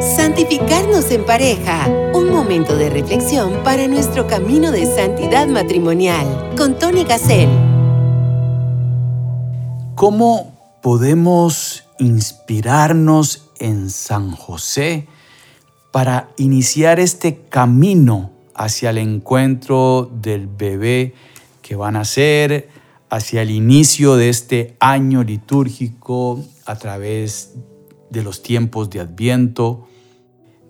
Santificarnos en pareja. Un momento de reflexión para nuestro camino de santidad matrimonial. Con Tony Gassel. ¿Cómo podemos inspirarnos en San José para iniciar este camino hacia el encuentro del bebé que van a ser, hacia el inicio de este año litúrgico a través de los tiempos de Adviento,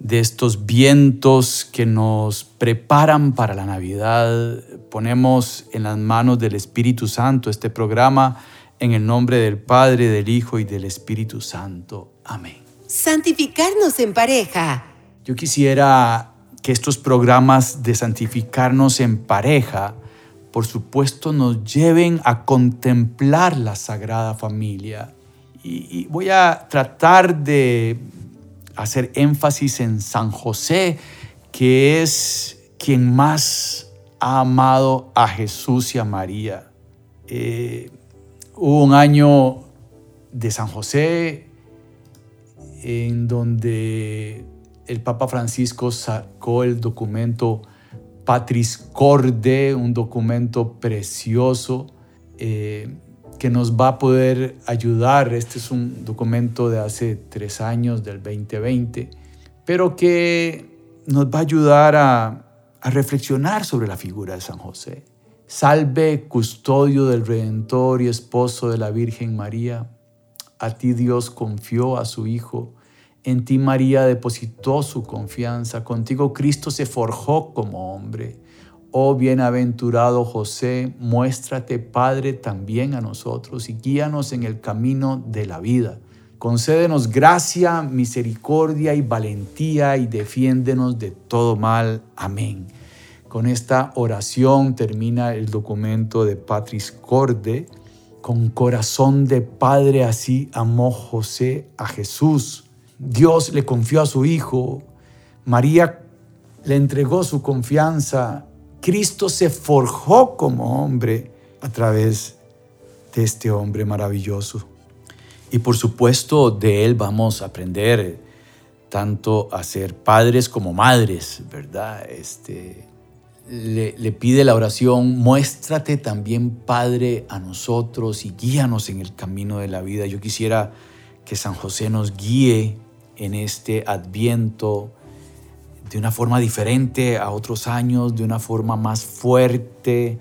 de estos vientos que nos preparan para la Navidad. Ponemos en las manos del Espíritu Santo este programa en el nombre del Padre, del Hijo y del Espíritu Santo. Amén. Santificarnos en pareja. Yo quisiera que estos programas de santificarnos en pareja, por supuesto, nos lleven a contemplar la Sagrada Familia. Y, voy a tratar de hacer énfasis en San José, que es quien más ha amado a Jesús y a María. Eh, hubo un año de San José en donde el Papa Francisco sacó el documento Patris Corde, un documento precioso eh, que nos va a poder ayudar. Este es un documento de hace tres años, del 2020, pero que nos va a ayudar a, reflexionar sobre la figura de San José. Salve, custodio del Redentor y esposo de la Virgen María. A ti Dios confió a su Hijo. En ti María depositó su confianza. Contigo Cristo se forjó como hombre. Oh bienaventurado José, muéstrate Padre también a nosotros y guíanos en el camino de la vida. Concédenos gracia, misericordia y valentía y defiéndenos de todo mal. Amén. Con esta oración termina el documento de Patris Corde. Con corazón de padre así amó José a Jesús. Dios le confió a su Hijo. María le entregó su confianza Cristo se forjó como hombre a través de este hombre maravilloso. Y por supuesto de él vamos a aprender tanto a ser padres como madres, ¿verdad? Este, le, le, pide la oración, muéstrate también Padre a nosotros y guíanos en el camino de la vida. Yo quisiera que San José nos guíe en este adviento de una forma diferente a otros años, de una forma más fuerte,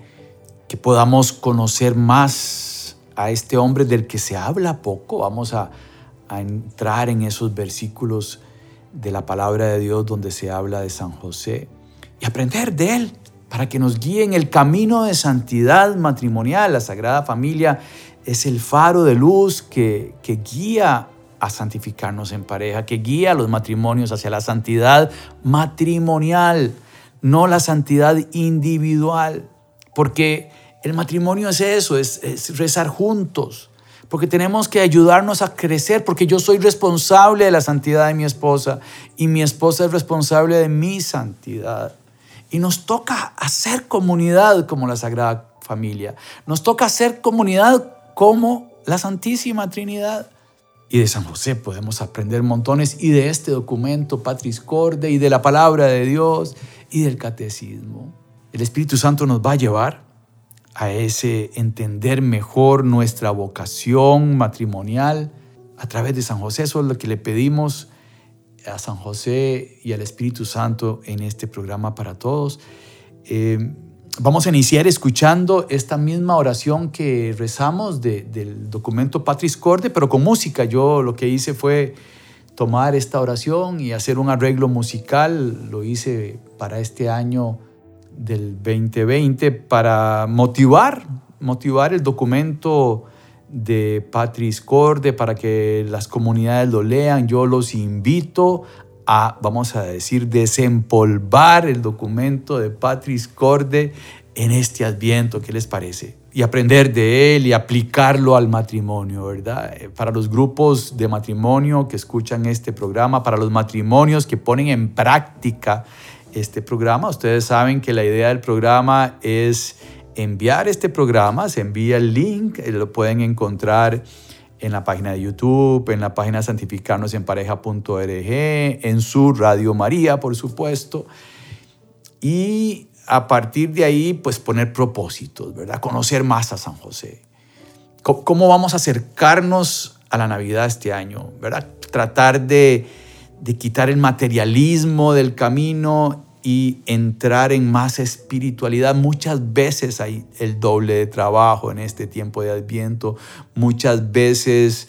que podamos conocer más a este hombre del que se habla poco. Vamos a, entrar en esos versículos de la palabra de Dios donde se habla de San José y aprender de él para que nos guíe en el camino de santidad matrimonial. La Sagrada Familia es el faro de luz que, que guía a santificarnos en pareja, que guía los matrimonios hacia la santidad matrimonial, no la santidad individual. Porque el matrimonio es eso, es, rezar juntos. Porque tenemos que ayudarnos a crecer, porque yo soy responsable de la santidad de mi esposa y mi esposa es responsable de mi santidad. Y nos toca hacer comunidad como la Sagrada Familia. Nos toca hacer comunidad como la Santísima Trinidad. Y de San José podemos aprender montones y de este documento Patris Corde y de la palabra de Dios y del catecismo. El Espíritu Santo nos va a llevar a ese entender mejor nuestra vocación matrimonial a través de San José. Eso es lo que le pedimos a San José y al Espíritu Santo en este programa para todos. Eh, Vamos a iniciar escuchando esta misma oración que rezamos del documento Patris Corde, pero con música. Yo lo que hice fue tomar esta oración y hacer un arreglo musical. Lo hice para este año del 2020 para motivar, motivar el documento de Patris Corde para que las comunidades lo lean. Yo los invito a, vamos a decir, desempolvar el documento de Patris Corde en este adviento. ¿Qué les parece? Y aprender de él y aplicarlo al matrimonio, ¿verdad? Eh, para los grupos de matrimonio que escuchan este programa, para los matrimonios que ponen en práctica este programa, ustedes saben que la idea del programa es enviar este programa, se envía el link, eh, lo pueden encontrar en la página de YouTube, en la página santificarnosenpareja.org, en su Radio María, por supuesto. Y a partir de ahí, pues poner propósitos, ¿verdad? Conocer más a San José. ¿Cómo vamos a acercarnos a la Navidad este año, ¿verdad? Tratar de, de quitar el materialismo del camino y entrar en más espiritualidad. Muchas veces hay el doble de trabajo en este tiempo de Adviento. Muchas veces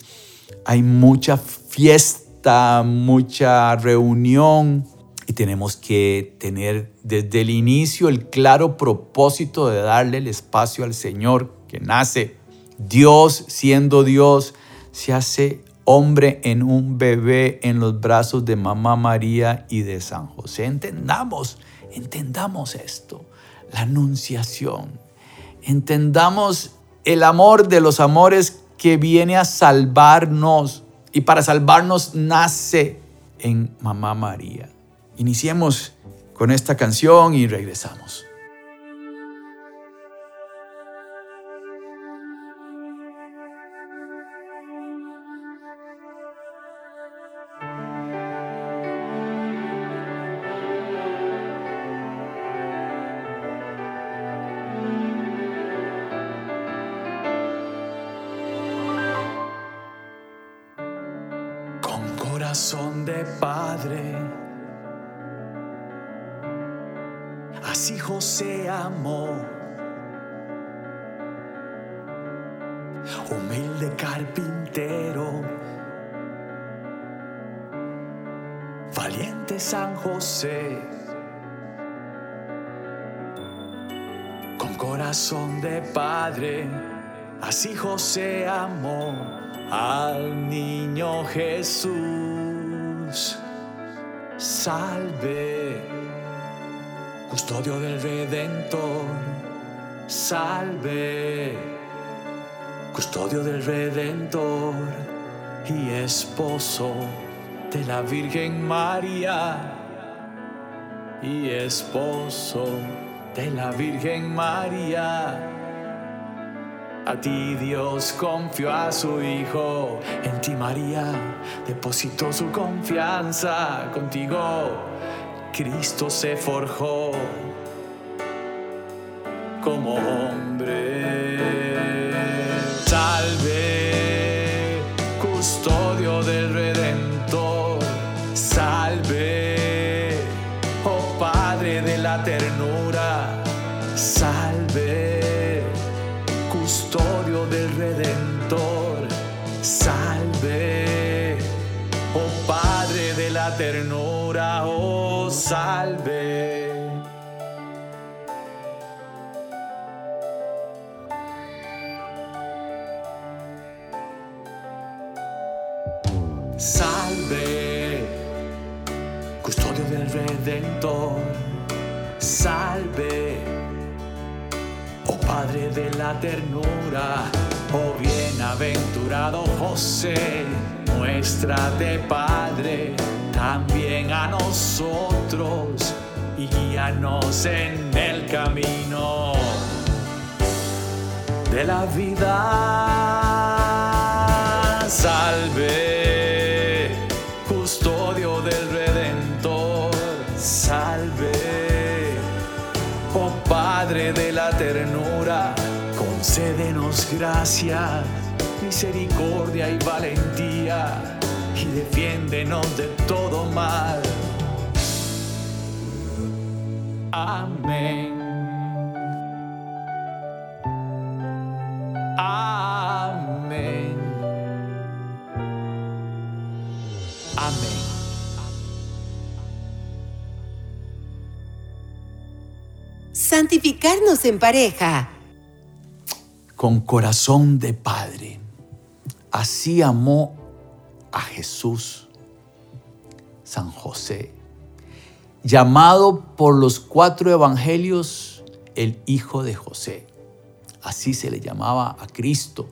hay mucha fiesta, mucha reunión y tenemos que tener desde el inicio el claro propósito de darle el espacio al Señor que nace. Dios siendo Dios se hace hombre en un bebé en los brazos de mamá María y de San José. Entendamos, entendamos esto, la anunciación. Entendamos el amor de los amores que viene a salvarnos y para salvarnos nace en mamá María. Iniciemos con esta canción y regresamos. Corazón de padre. Así José amó. Humilde carpintero. Valiente San José. Con corazón de padre. Así José amó al niño Salve, custodio del Redentor, salve, custodio del Redentor y esposo de la Virgen María, y esposo de la Virgen María a ti Dios confió a su Hijo, en ti María depositó su confianza, contigo Cristo se forjó como hombre. Padre de la ternura, oh bienaventurado José, muéstrate Padre también a nosotros y guíanos en el camino de la vida. Gracia, misericordia y valentía, y defiéndenos de todo mal. Amén. Amén. Amén. Santificarnos en pareja con corazón de padre. Así amó a Jesús, San José, llamado por los cuatro evangelios el Hijo de José. Así se le llamaba a Cristo.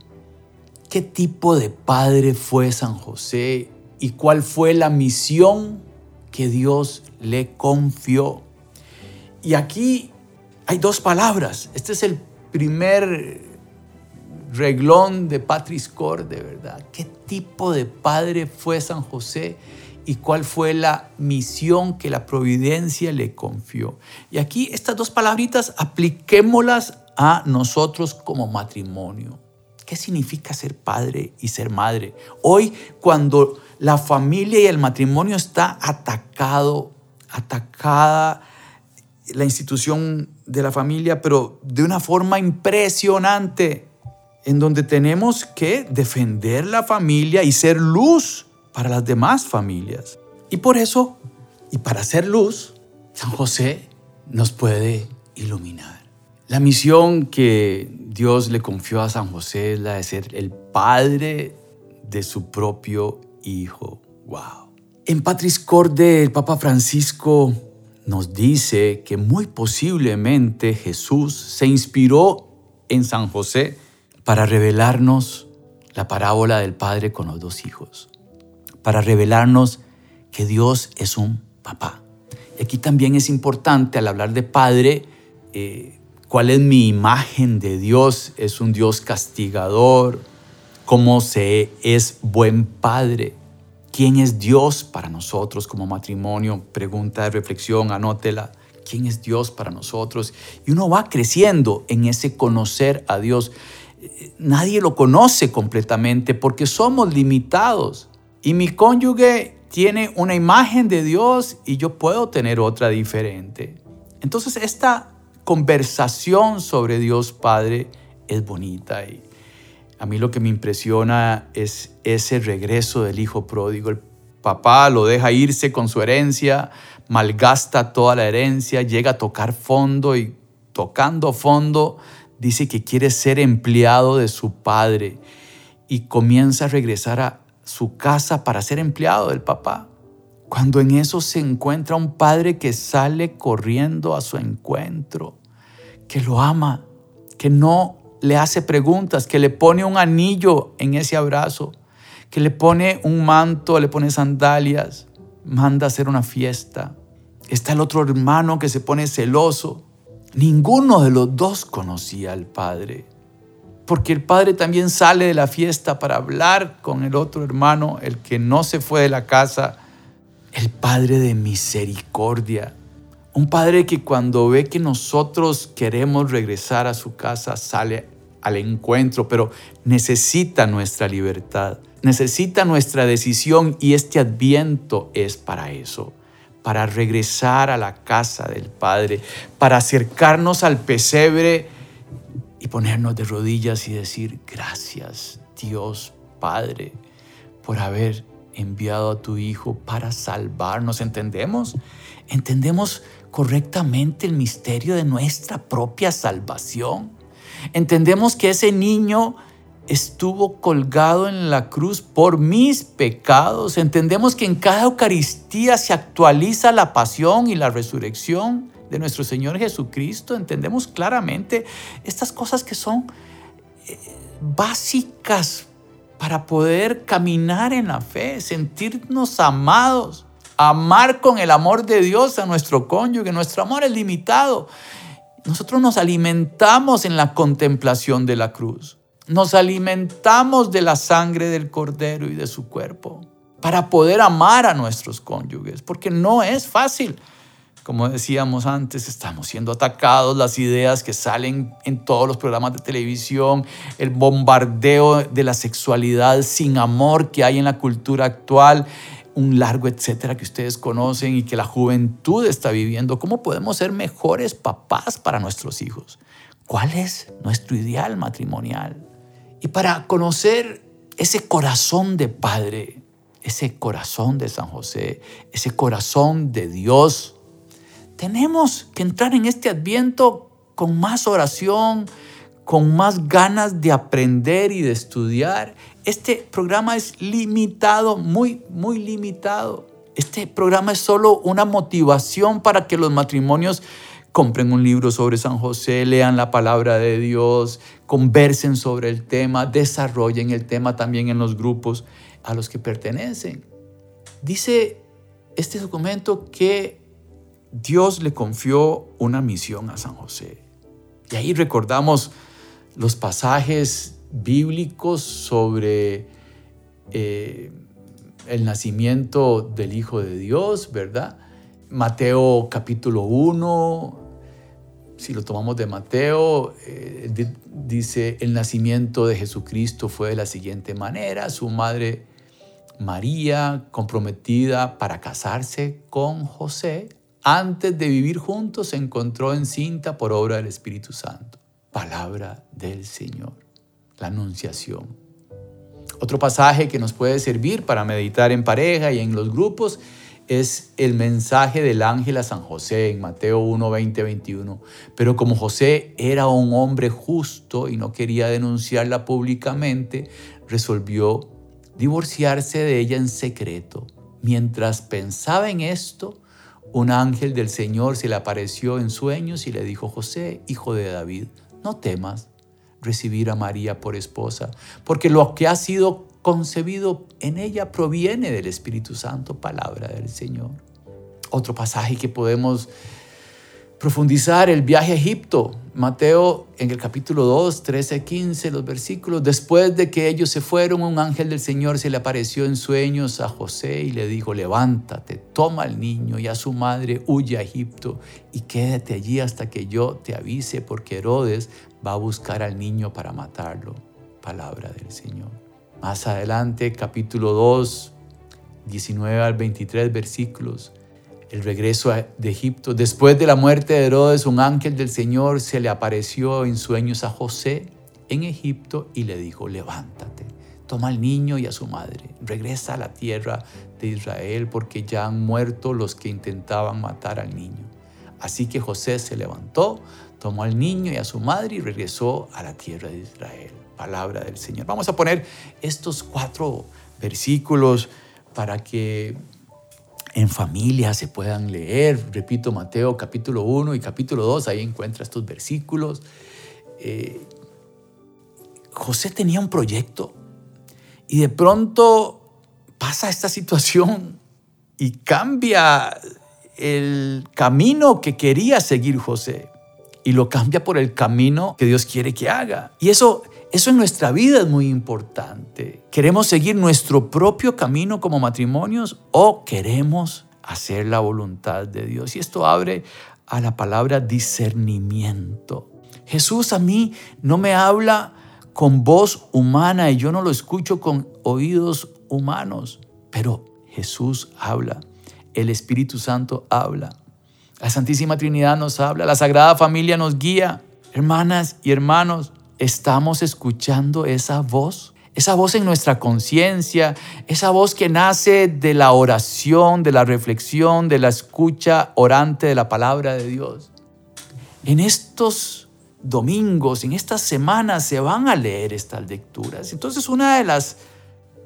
¿Qué tipo de padre fue San José y cuál fue la misión que Dios le confió? Y aquí hay dos palabras. Este es el primer reglón de Patris de verdad. ¿Qué tipo de padre fue San José? y cuál fue la misión que la providencia le confió. Y aquí estas dos palabritas apliquémoslas a nosotros como matrimonio. ¿Qué significa ser padre y ser madre? Hoy cuando la familia y el matrimonio está atacado, atacada la institución de la familia, pero de una forma impresionante, en donde tenemos que defender la familia y ser luz para las demás familias. Y por eso, y para hacer luz, San José nos puede iluminar. La misión que Dios le confió a San José es la de ser el padre de su propio hijo. ¡Wow! En Patris Corde, el Papa Francisco nos dice que muy posiblemente Jesús se inspiró en San José para revelarnos la parábola del padre con los dos hijos para revelarnos que Dios es un papá. Y aquí también es importante al hablar de padre, eh, cuál es mi imagen de Dios. Es un Dios castigador, cómo se es buen padre. ¿Quién es Dios para nosotros como matrimonio? Pregunta de reflexión, anótela. ¿Quién es Dios para nosotros? Y uno va creciendo en ese conocer a Dios. Nadie lo conoce completamente porque somos limitados. Y mi cónyuge tiene una imagen de Dios y yo puedo tener otra diferente. Entonces esta conversación sobre Dios Padre es bonita y a mí lo que me impresiona es ese regreso del hijo pródigo. El papá lo deja irse con su herencia, malgasta toda la herencia, llega a tocar fondo y tocando fondo dice que quiere ser empleado de su padre y comienza a regresar a, su casa para ser empleado del papá. Cuando en eso se encuentra un padre que sale corriendo a su encuentro, que lo ama, que no le hace preguntas, que le pone un anillo en ese abrazo, que le pone un manto, le pone sandalias, manda a hacer una fiesta. Está el otro hermano que se pone celoso. Ninguno de los dos conocía al padre porque el padre también sale de la fiesta para hablar con el otro hermano, el que no se fue de la casa, el padre de misericordia. Un padre que cuando ve que nosotros queremos regresar a su casa sale al encuentro, pero necesita nuestra libertad, necesita nuestra decisión y este adviento es para eso, para regresar a la casa del Padre, para acercarnos al pesebre y ponernos de rodillas y decir, gracias Dios Padre por haber enviado a tu Hijo para salvarnos. ¿Entendemos? ¿Entendemos correctamente el misterio de nuestra propia salvación? ¿Entendemos que ese niño estuvo colgado en la cruz por mis pecados? ¿Entendemos que en cada Eucaristía se actualiza la pasión y la resurrección? de nuestro Señor Jesucristo, entendemos claramente estas cosas que son eh, básicas para poder caminar en la fe, sentirnos amados, amar con el amor de Dios a nuestro cónyuge. Nuestro amor es limitado. Nosotros nos alimentamos en la contemplación de la cruz. Nos alimentamos de la sangre del Cordero y de su cuerpo para poder amar a nuestros cónyuges, porque no es fácil. Como decíamos antes, estamos siendo atacados, las ideas que salen en todos los programas de televisión, el bombardeo de la sexualidad sin amor que hay en la cultura actual, un largo etcétera que ustedes conocen y que la juventud está viviendo. ¿Cómo podemos ser mejores papás para nuestros hijos? ¿Cuál es nuestro ideal matrimonial? Y para conocer ese corazón de padre, ese corazón de San José, ese corazón de Dios, tenemos que entrar en este adviento con más oración, con más ganas de aprender y de estudiar. Este programa es limitado, muy, muy limitado. Este programa es solo una motivación para que los matrimonios compren un libro sobre San José, lean la palabra de Dios, conversen sobre el tema, desarrollen el tema también en los grupos a los que pertenecen. Dice este documento que Dios le confió una misión a San José. Y ahí recordamos los pasajes bíblicos sobre eh, el nacimiento del Hijo de Dios, ¿verdad? Mateo capítulo 1, si lo tomamos de Mateo, eh, dice, el nacimiento de Jesucristo fue de la siguiente manera, su madre María, comprometida para casarse con José, antes de vivir juntos se encontró encinta por obra del Espíritu Santo. Palabra del Señor, la anunciación. Otro pasaje que nos puede servir para meditar en pareja y en los grupos es el mensaje del ángel a San José en Mateo 1, 20, 21. Pero como José era un hombre justo y no quería denunciarla públicamente, resolvió divorciarse de ella en secreto. Mientras pensaba en esto, un ángel del Señor se le apareció en sueños y le dijo, José, hijo de David, no temas recibir a María por esposa, porque lo que ha sido concebido en ella proviene del Espíritu Santo, palabra del Señor. Otro pasaje que podemos profundizar, el viaje a Egipto. Mateo en el capítulo 2, 13, 15, los versículos. Después de que ellos se fueron, un ángel del Señor se le apareció en sueños a José y le dijo, levántate, toma al niño y a su madre, huye a Egipto y quédate allí hasta que yo te avise, porque Herodes va a buscar al niño para matarlo. Palabra del Señor. Más adelante, capítulo 2, 19 al 23 versículos el regreso de Egipto. Después de la muerte de Herodes, un ángel del Señor se le apareció en sueños a José en Egipto y le dijo, levántate, toma al niño y a su madre, regresa a la tierra de Israel porque ya han muerto los que intentaban matar al niño. Así que José se levantó, tomó al niño y a su madre y regresó a la tierra de Israel. Palabra del Señor. Vamos a poner estos cuatro versículos para que en familia se puedan leer. Repito, Mateo capítulo 1 y capítulo 2, ahí encuentra estos versículos. Eh, José tenía un proyecto y de pronto pasa esta situación y cambia el camino que quería seguir José y lo cambia por el camino que Dios quiere que haga. Y eso eso en nuestra vida es muy importante. ¿Queremos seguir nuestro propio camino como matrimonios o queremos hacer la voluntad de Dios? Y esto abre a la palabra discernimiento. Jesús a mí no me habla con voz humana y yo no lo escucho con oídos humanos, pero Jesús habla, el Espíritu Santo habla, la Santísima Trinidad nos habla, la Sagrada Familia nos guía. Hermanas y hermanos, ¿Estamos escuchando esa voz? Esa voz en nuestra conciencia, esa voz que nace de la oración, de la reflexión, de la escucha orante de la palabra de Dios. En estos domingos, en estas semanas se van a leer estas lecturas. Entonces una de las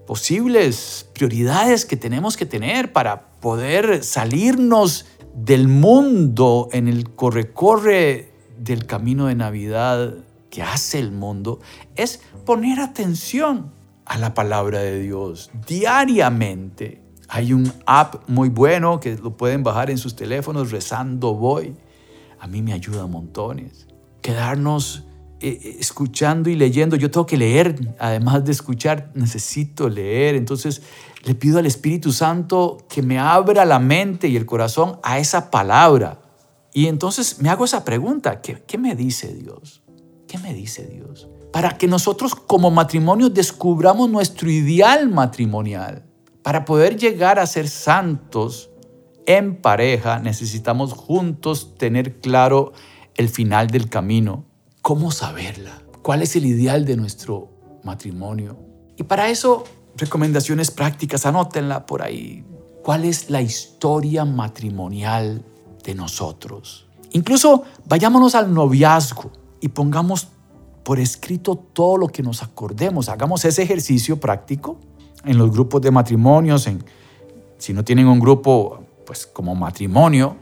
posibles prioridades que tenemos que tener para poder salirnos del mundo en el corre-corre del camino de Navidad que hace el mundo es poner atención a la palabra de Dios diariamente. Hay un app muy bueno que lo pueden bajar en sus teléfonos, rezando voy. A mí me ayuda montones. Quedarnos eh, eh, escuchando y leyendo. Yo tengo que leer, además de escuchar, necesito leer. Entonces le pido al Espíritu Santo que me abra la mente y el corazón a esa palabra. Y entonces me hago esa pregunta, ¿qué, qué me dice Dios? ¿Qué me dice Dios? Para que nosotros como matrimonio descubramos nuestro ideal matrimonial. Para poder llegar a ser santos en pareja necesitamos juntos tener claro el final del camino. ¿Cómo saberla? ¿Cuál es el ideal de nuestro matrimonio? Y para eso, recomendaciones prácticas, anótenla por ahí. ¿Cuál es la historia matrimonial de nosotros? Incluso vayámonos al noviazgo y pongamos por escrito todo lo que nos acordemos. Hagamos ese ejercicio práctico en los grupos de matrimonios, en, si no tienen un grupo, pues como matrimonio,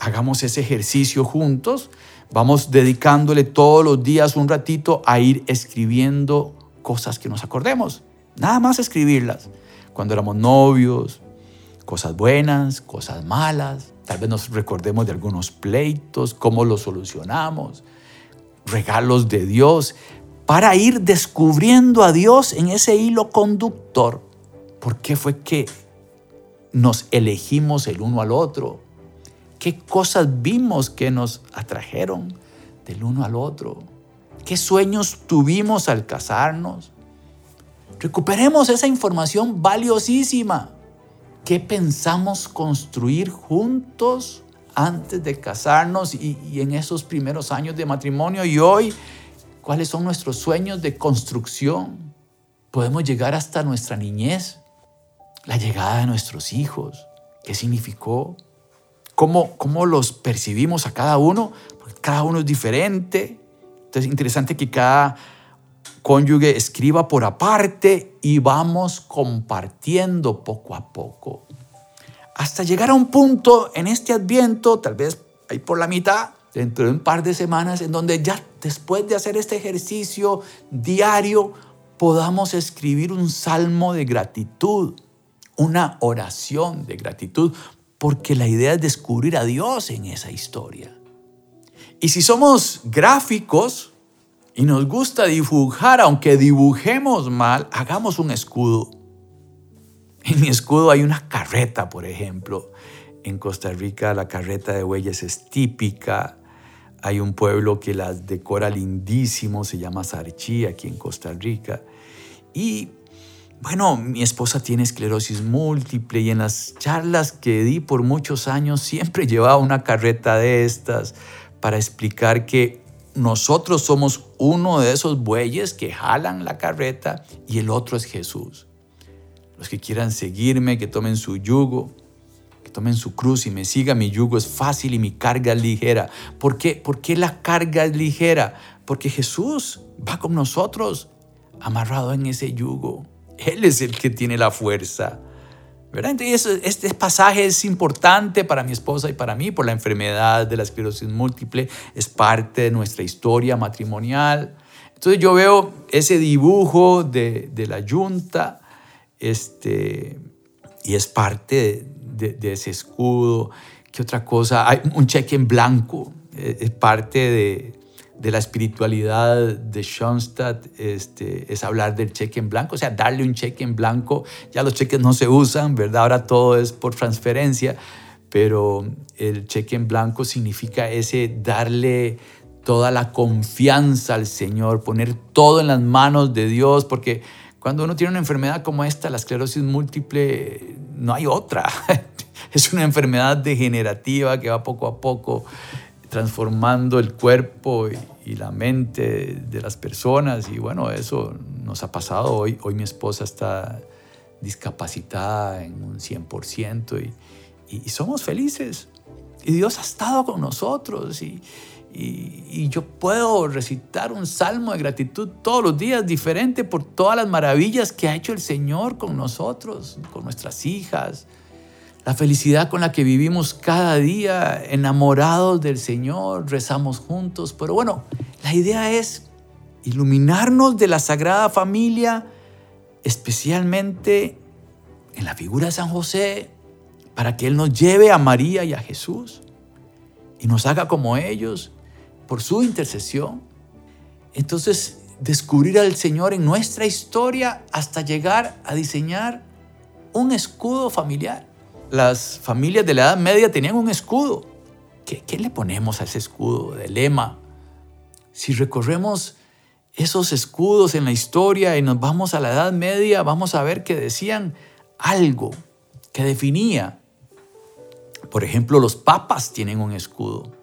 hagamos ese ejercicio juntos. Vamos dedicándole todos los días un ratito a ir escribiendo cosas que nos acordemos. Nada más escribirlas. Cuando éramos novios, cosas buenas, cosas malas. Tal vez nos recordemos de algunos pleitos, cómo los solucionamos regalos de Dios, para ir descubriendo a Dios en ese hilo conductor. ¿Por qué fue que nos elegimos el uno al otro? ¿Qué cosas vimos que nos atrajeron del uno al otro? ¿Qué sueños tuvimos al casarnos? Recuperemos esa información valiosísima. ¿Qué pensamos construir juntos antes de casarnos y, y, en esos primeros años de matrimonio? Y hoy, ¿cuáles son nuestros sueños de construcción? Podemos llegar hasta nuestra niñez, la llegada de nuestros hijos. ¿Qué significó? ¿Cómo, cómo los percibimos a cada uno? Porque cada uno es diferente. Entonces es interesante que cada cónyuge escriba por aparte y vamos compartiendo poco a poco. Hasta llegar a un punto en este adviento, tal vez ahí por la mitad, dentro de un par de semanas, en donde ya después de hacer este ejercicio diario, podamos escribir un salmo de gratitud, una oración de gratitud, porque la idea es descubrir a Dios en esa historia. Y si somos gráficos y nos gusta dibujar, aunque dibujemos mal, hagamos un escudo. En mi escudo hay una carreta, por ejemplo. En Costa Rica la carreta de bueyes es típica. Hay un pueblo que las decora lindísimo, se llama Sarchí, aquí en Costa Rica. Y bueno, mi esposa tiene esclerosis múltiple y en las charlas que di por muchos años siempre llevaba una carreta de estas para explicar que nosotros somos uno de esos bueyes que jalan la carreta y el otro es Jesús. Los que quieran seguirme, que tomen su yugo, que tomen su cruz y me sigan, mi yugo es fácil y mi carga es ligera. ¿Por qué? ¿Por qué la carga es ligera? Porque Jesús va con nosotros amarrado en ese yugo. Él es el que tiene la fuerza. Entonces, este pasaje es importante para mi esposa y para mí por la enfermedad de la esclerosis múltiple, es parte de nuestra historia matrimonial. Entonces yo veo ese dibujo de, de la yunta este, y es parte de, ese escudo. ¿Qué otra cosa? Hay un cheque en blanco, es parte de, de la espiritualidad de Schoenstatt este, es hablar del cheque en blanco, o sea, darle un cheque en blanco. Ya los cheques no se usan, ¿verdad? Ahora todo es por transferencia, pero el cheque en blanco significa ese darle toda la confianza al Señor, poner todo en las manos de Dios, porque cuando uno tiene una enfermedad como esta, la esclerosis múltiple, no hay otra. Es una enfermedad degenerativa que va poco a poco transformando el cuerpo y, la mente de las personas. Y bueno, eso nos ha pasado hoy. Hoy mi esposa está discapacitada en un 100% y, y, somos felices. Y Dios ha estado con nosotros y, y, yo puedo recitar un salmo de gratitud todos los días diferente por todas las maravillas que ha hecho el Señor con nosotros, con nuestras hijas, la felicidad con la que vivimos cada día, enamorados del Señor, rezamos juntos. Pero bueno, la idea es iluminarnos de la Sagrada Familia, especialmente en la figura de San José, para que Él nos lleve a María y a Jesús y nos haga como ellos por su intercesión. Entonces, descubrir al Señor en nuestra historia hasta llegar a diseñar un escudo familiar las familias de la Edad Media tenían un escudo. ¿Qué, le ponemos a ese escudo de lema? Si recorremos esos escudos en la historia y nos vamos a la Edad Media, vamos a ver que decían algo que definía. Por ejemplo, los papas tienen un escudo.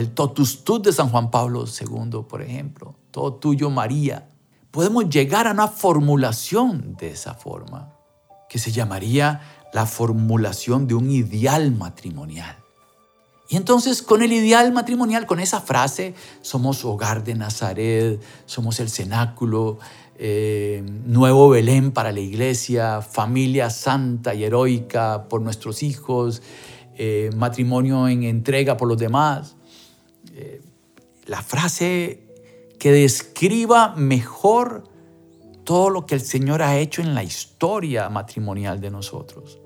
El totus tus de San Juan Pablo II, por ejemplo. Todo tuyo, María. Podemos llegar a una formulación de esa forma, que se llamaría la formulación de un ideal matrimonial. Y entonces con el ideal matrimonial, con esa frase, somos hogar de Nazaret, somos el cenáculo, eh, nuevo Belén para la iglesia, familia santa y heroica por nuestros hijos, eh, matrimonio en entrega por los demás. La frase que describa mejor todo lo que el Señor ha hecho en la historia matrimonial de nosotros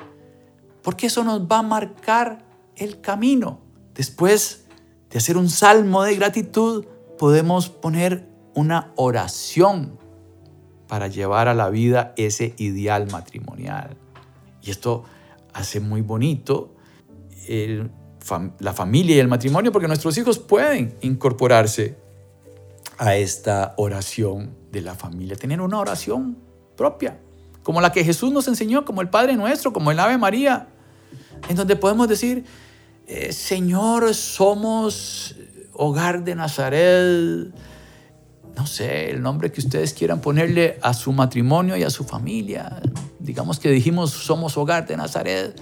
porque eso nos va a marcar el camino. Después de hacer un salmo de gratitud, podemos poner una oración para llevar a la vida ese ideal matrimonial. Y esto hace muy bonito el, la familia y el matrimonio porque nuestros hijos pueden incorporarse a esta oración de la familia, tener una oración propia, como la que Jesús nos enseñó, como el Padre nuestro, como el Ave María, en donde podemos decir, eh, Señor, somos hogar de Nazaret, no sé, el nombre que ustedes quieran ponerle a su matrimonio y a su familia. Digamos que dijimos, somos hogar de Nazaret.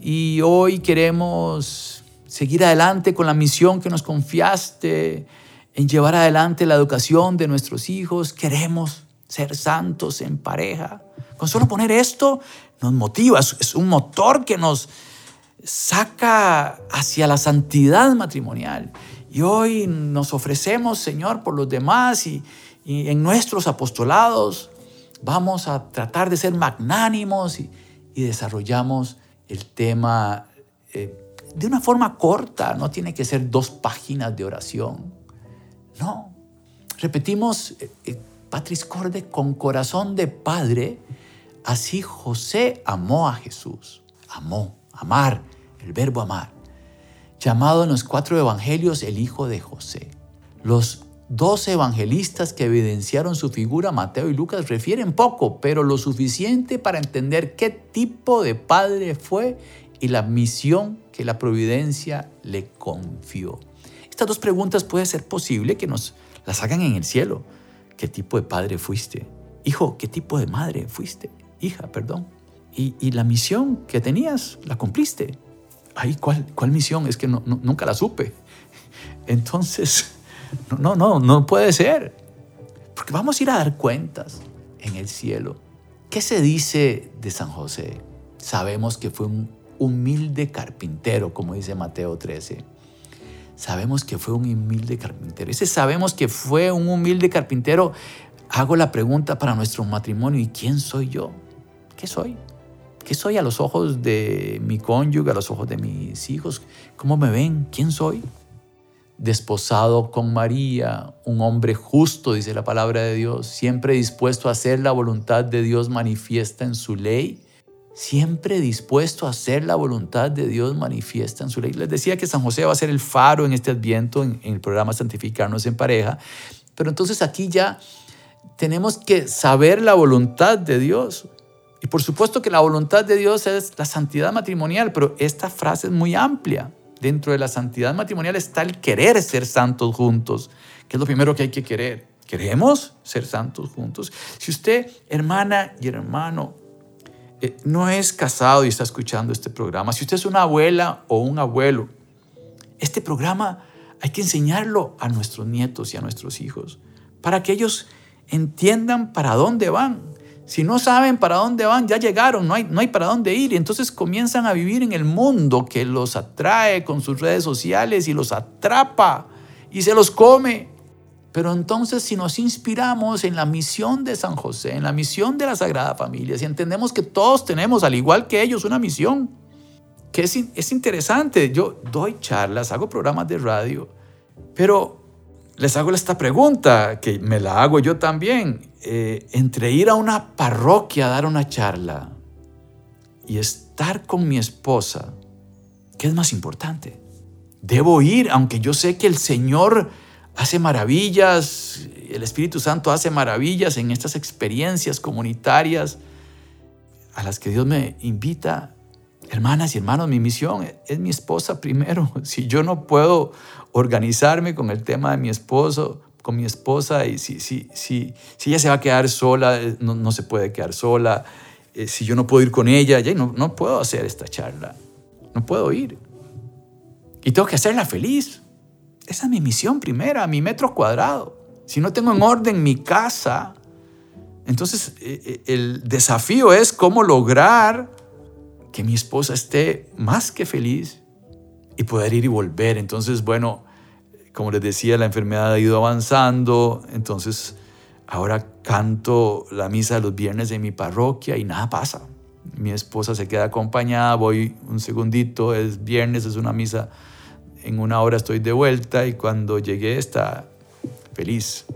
Y hoy queremos seguir adelante con la misión que nos confiaste en llevar adelante la educación de nuestros hijos. Queremos ser santos en pareja. Con solo poner esto nos motiva, es un motor que nos saca hacia la santidad matrimonial. Y hoy nos ofrecemos, Señor, por los demás y, en nuestros apostolados vamos a tratar de ser magnánimos y, desarrollamos el tema eh, de una forma corta, no tiene que ser dos páginas de oración. No, repetimos, eh, Corde, con corazón de padre, así José amó a Jesús. Amó, amar, el verbo amar llamado en los cuatro evangelios el hijo de José. Los dos evangelistas que evidenciaron su figura, Mateo y Lucas, refieren poco, pero lo suficiente para entender qué tipo de padre fue y la misión que la providencia le confió. Estas dos preguntas puede ser posible que nos las hagan en el cielo. ¿Qué tipo de padre fuiste? Hijo, ¿qué tipo de madre fuiste? Hija, perdón. Y, y la misión que tenías, la cumpliste. ¿cuál, cuál misión? Es que nunca la supe. Entonces, no, no, no puede ser. Porque vamos a ir a dar cuentas en el cielo. ¿Qué se dice de San José? Sabemos que fue un humilde carpintero, como dice Mateo 13. Sabemos que fue un humilde carpintero. Ese sabemos que fue un humilde carpintero. Hago la pregunta para nuestro matrimonio, ¿y quién soy yo? ¿Qué soy? ¿Qué soy a los ojos de mi cónyuge, a los ojos de mis hijos? ¿Cómo me ven? ¿Quién soy? Desposado con María, un hombre justo, dice la palabra de Dios, siempre dispuesto a hacer la voluntad de Dios manifiesta en su ley. Siempre dispuesto a hacer la voluntad de Dios manifiesta en su ley. Les decía que San José va a ser el faro en este adviento, en, en el programa Santificarnos en pareja. Pero entonces aquí ya tenemos que saber la voluntad de Dios. Y por supuesto que la voluntad de Dios es la santidad matrimonial, pero esta frase es muy amplia. Dentro de la santidad matrimonial está el querer ser santos juntos, que es lo primero que hay que querer. ¿Queremos ser santos juntos? Si usted, hermana y hermano, eh, no es casado y está escuchando este programa, si usted es una abuela o un abuelo, este programa hay que enseñarlo a nuestros nietos y a nuestros hijos para que ellos entiendan para dónde van, si no saben para dónde van, ya llegaron, no hay, no hay para dónde ir. Y entonces comienzan a vivir en el mundo que los atrae con sus redes sociales y los atrapa y se los come. Pero entonces si nos inspiramos en la misión de San José, en la misión de la Sagrada Familia, si entendemos que todos tenemos, al igual que ellos, una misión, que es, es interesante. Yo doy charlas, hago programas de radio, pero les hago esta pregunta, que me la hago yo también. Eh, entre ir a una parroquia a dar una charla y estar con mi esposa, ¿qué es más importante? Debo ir, aunque yo sé que el Señor hace maravillas, el Espíritu Santo hace maravillas en estas experiencias comunitarias a las que Dios me invita. Hermanas y hermanos, mi misión es mi esposa primero. Si yo no puedo organizarme con el tema de mi esposo, con mi esposa y si, si, si, si ella se va a quedar sola, eh, no, no se puede quedar sola. Eh, si yo no puedo ir con ella, ya no, no puedo hacer esta charla. No puedo ir. Y tengo que hacerla feliz. Esa es mi misión primera, mi metro cuadrado. Si no tengo en orden mi casa, entonces eh, el desafío es cómo lograr que mi esposa esté más que feliz y poder ir y volver. Entonces, bueno, como les decía, la enfermedad ha ido avanzando, entonces ahora canto la misa de los viernes de mi parroquia y nada pasa. Mi esposa se queda acompañada, voy un segundito, es viernes, es una misa, en una hora estoy de vuelta y cuando llegué está feliz.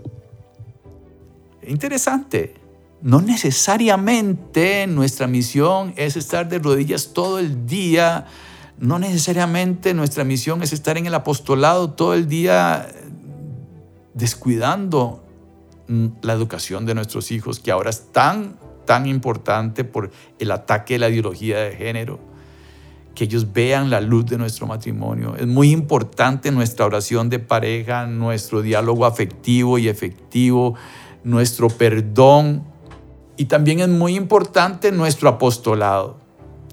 Interesante. No necesariamente nuestra misión es estar de rodillas todo el día. No necesariamente nuestra misión es estar en el apostolado todo el día descuidando mm, la educación de nuestros hijos, que ahora es tan, tan importante por el ataque de la ideología de género que ellos vean la luz de nuestro matrimonio. Es muy importante nuestra oración de pareja, nuestro diálogo afectivo y efectivo, nuestro perdón. Y también es muy importante nuestro apostolado.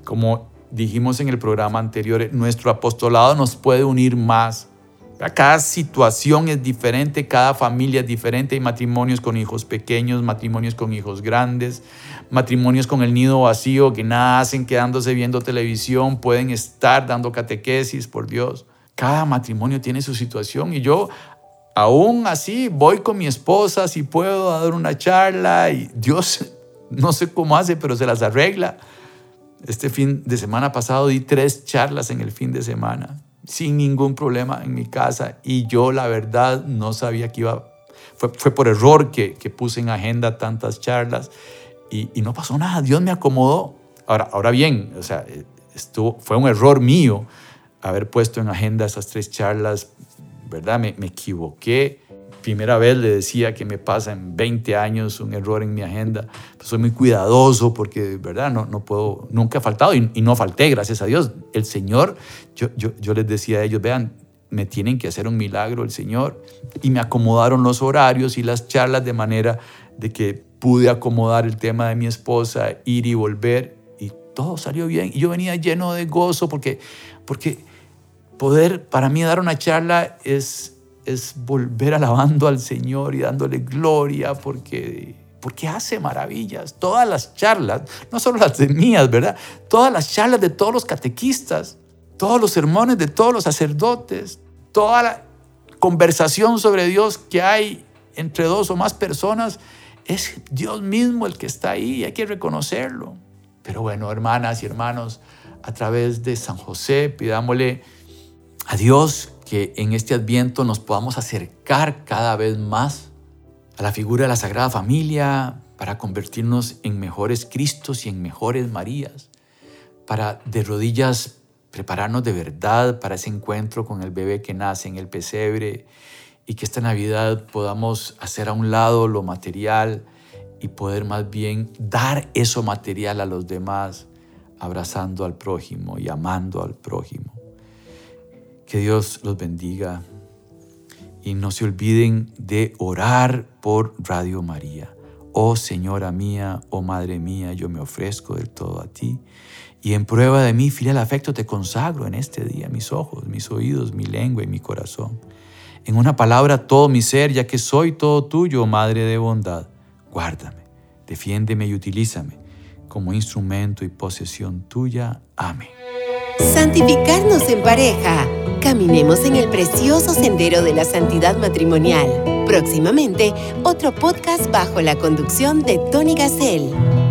Como dijimos en el programa anterior, nuestro apostolado nos puede unir más. Cada situación es diferente, cada familia es diferente. Hay matrimonios con hijos pequeños, matrimonios con hijos grandes, matrimonios con el nido vacío que nacen quedándose viendo televisión, pueden estar dando catequesis, por Dios. Cada matrimonio tiene su situación y yo aún así voy con mi esposa si puedo dar una charla y Dios no sé cómo hace, pero se las arregla. Este fin de semana pasado di tres charlas en el fin de semana sin ningún problema en mi casa y yo la verdad no sabía que iba, fue, fue por error que, que, puse en agenda tantas charlas y, y, no pasó nada, Dios me acomodó. Ahora, ahora bien, o sea, esto fue un error mío haber puesto en agenda esas tres charlas, ¿verdad? Me, me equivoqué primera vez le decía que me pasa en 20 años un error en mi agenda. Pues soy muy cuidadoso porque, ¿verdad? No, no puedo, nunca he faltado y, no falté, gracias a Dios. El Señor, yo, yo, yo les decía a ellos, vean, me tienen que hacer un milagro el Señor. Y me acomodaron los horarios y las charlas de manera de que pude acomodar el tema de mi esposa, ir y volver y todo salió bien. Y yo venía lleno de gozo porque, porque poder, para mí dar una charla es es volver alabando al Señor y dándole gloria porque, porque hace maravillas. Todas las charlas, no solo las de mías, ¿verdad? Todas las charlas de todos los catequistas, todos los sermones de todos los sacerdotes, toda la conversación sobre Dios que hay entre dos o más personas, es Dios mismo el que está ahí y hay que reconocerlo. Pero bueno, hermanas y hermanos, a través de San José, pidámosle a Dios que en este adviento nos podamos acercar cada vez más a la figura de la Sagrada Familia para convertirnos en mejores Cristos y en mejores Marías, para de rodillas prepararnos de verdad para ese encuentro con el bebé que nace en el pesebre y que esta Navidad podamos hacer a un lado lo material y poder más bien dar eso material a los demás, abrazando al prójimo y amando al prójimo. Que Dios los bendiga y no se olviden de orar por Radio María. Oh Señora mía, oh Madre mía, yo me ofrezco del todo a ti y en prueba de mi filial afecto te consagro en este día mis ojos, mis oídos, mi lengua y mi corazón. En una palabra todo mi ser, ya que soy todo tuyo, Madre de bondad. Guárdame, defiéndeme y utilízame como instrumento y posesión tuya. Amén. Santificarnos en pareja. Caminemos en el precioso sendero de la santidad matrimonial. Próximamente, otro podcast bajo la conducción de Tony Gassel.